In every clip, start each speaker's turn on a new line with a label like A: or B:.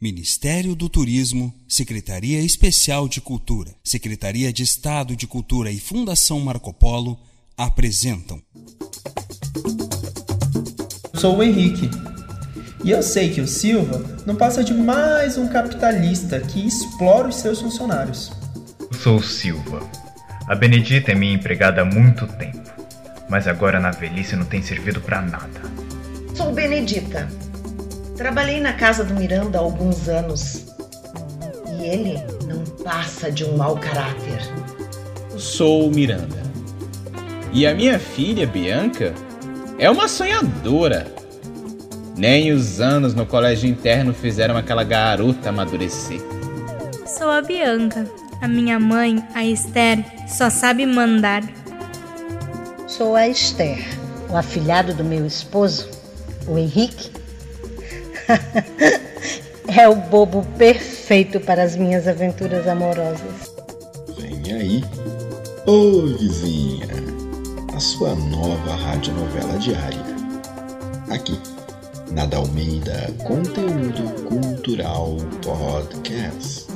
A: Ministério do Turismo, Secretaria Especial de Cultura, Secretaria de Estado de Cultura e Fundação Marco Polo apresentam.
B: Sou o Henrique. E eu sei que o Silva não passa de mais um capitalista que explora os seus funcionários.
C: Sou o Silva. A Benedita é minha empregada há muito tempo, mas agora na velhice não tem servido para nada.
D: Sou Benedita Trabalhei na casa do Miranda há alguns anos e ele não passa de um mau caráter.
E: Sou o Miranda. E a minha filha, Bianca, é uma sonhadora. Nem os anos no colégio interno fizeram aquela garota amadurecer.
F: Sou a Bianca. A minha mãe, a Esther, só sabe mandar.
G: Sou a Esther, o afilhado do meu esposo, o Henrique, é o bobo perfeito para as minhas aventuras amorosas.
H: Vem aí, ô vizinha, a sua nova radionovela diária. Aqui, na Dalmeida Conteúdo Cultural Podcast.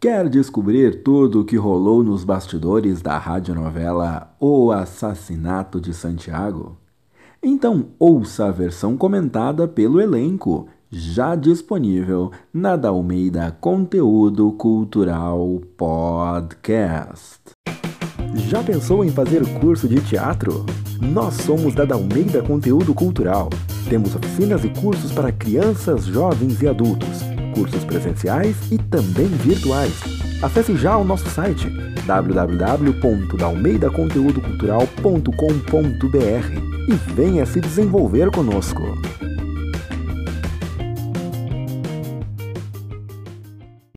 I: Quer descobrir tudo o que rolou nos bastidores da radionovela O Assassinato de Santiago? Então ouça a versão comentada pelo elenco, já disponível na Dalmeida Conteúdo Cultural Podcast. Já pensou em fazer curso de teatro? Nós somos da Dalmeida Conteúdo Cultural. Temos oficinas e cursos para crianças, jovens e adultos cursos presenciais e também virtuais. Acesse já o nosso site www.dalmeidaconteudocultural.com.br e venha se desenvolver conosco.